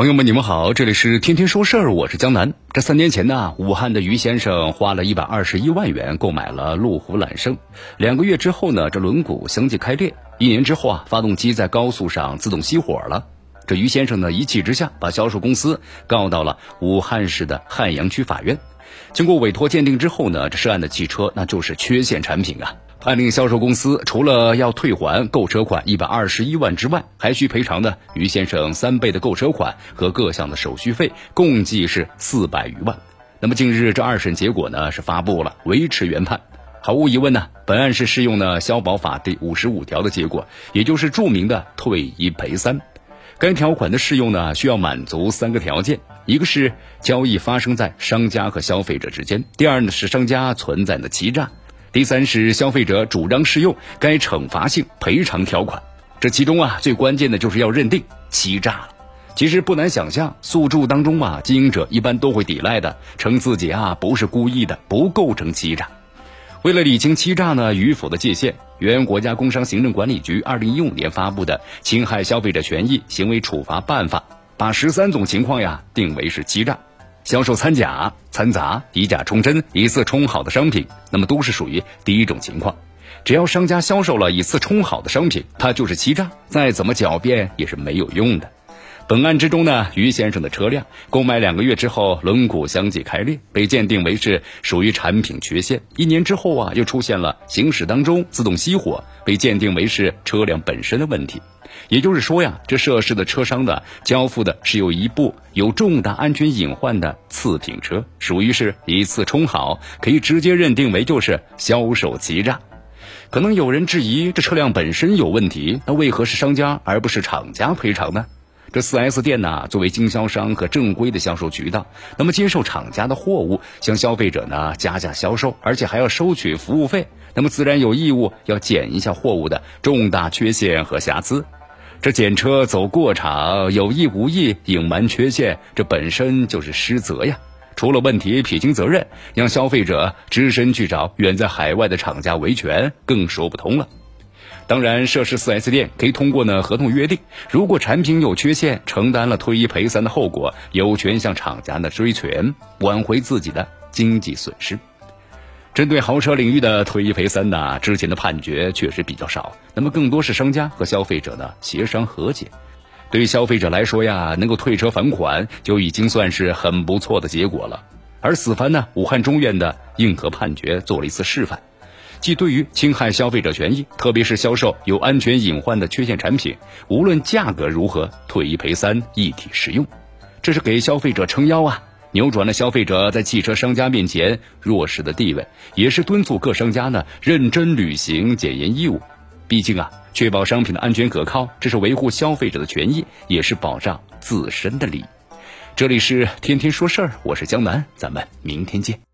朋友们，你们好，这里是天天说事儿，我是江南。这三年前呢，武汉的于先生花了一百二十一万元购买了路虎揽胜，两个月之后呢，这轮毂相继开裂，一年之后啊，发动机在高速上自动熄火了。这于先生呢，一气之下把销售公司告到了武汉市的汉阳区法院。经过委托鉴定之后呢，这涉案的汽车那就是缺陷产品啊。判令销售公司除了要退还购车款一百二十一万之外，还需赔偿呢于先生三倍的购车款和各项的手续费，共计是四百余万。那么近日这二审结果呢是发布了，维持原判。毫无疑问呢，本案是适用呢消保法第五十五条的结果，也就是著名的退一赔三。该条款的适用呢需要满足三个条件：一个是交易发生在商家和消费者之间；第二呢是商家存在的欺诈。第三是消费者主张适用该惩罚性赔偿条款，这其中啊最关键的就是要认定欺诈了。其实不难想象，诉诸当中啊，经营者一般都会抵赖的，称自己啊不是故意的，不构成欺诈。为了理清欺诈呢与否的界限，原国家工商行政管理局二零一五年发布的《侵害消费者权益行为处罚办法》，把十三种情况呀定为是欺诈。销售掺假、掺杂、以假充真、以次充好的商品，那么都是属于第一种情况。只要商家销售了以次充好的商品，它就是欺诈，再怎么狡辩也是没有用的。本案之中呢，于先生的车辆购买两个月之后，轮毂相继开裂，被鉴定为是属于产品缺陷。一年之后啊，又出现了行驶当中自动熄火，被鉴定为是车辆本身的问题。也就是说呀，这涉事的车商的交付的是有一部有重大安全隐患的次品车，属于是一次充好，可以直接认定为就是销售欺诈。可能有人质疑，这车辆本身有问题，那为何是商家而不是厂家赔偿呢？这 4S 店呢，作为经销商和正规的销售渠道，那么接受厂家的货物，向消费者呢加价销售，而且还要收取服务费，那么自然有义务要检一下货物的重大缺陷和瑕疵。这检车走过场，有意无意隐瞒缺陷，这本身就是失责呀。出了问题撇清责任，让消费者只身去找远在海外的厂家维权，更说不通了。当然，涉事 4S 店可以通过呢合同约定，如果产品有缺陷，承担了退一赔三的后果，有权向厂家呢追权，挽回自己的经济损失。针对豪车领域的退一赔三呢，之前的判决确实比较少，那么更多是商家和消费者呢协商和解。对于消费者来说呀，能够退车返款就已经算是很不错的结果了。而此番呢，武汉中院的硬核判决做了一次示范。即对于侵害消费者权益，特别是销售有安全隐患的缺陷产品，无论价格如何，退一赔三一体适用，这是给消费者撑腰啊，扭转了消费者在汽车商家面前弱势的地位，也是敦促各商家呢认真履行检验义务。毕竟啊，确保商品的安全可靠，这是维护消费者的权益，也是保障自身的利益。这里是天天说事儿，我是江南，咱们明天见。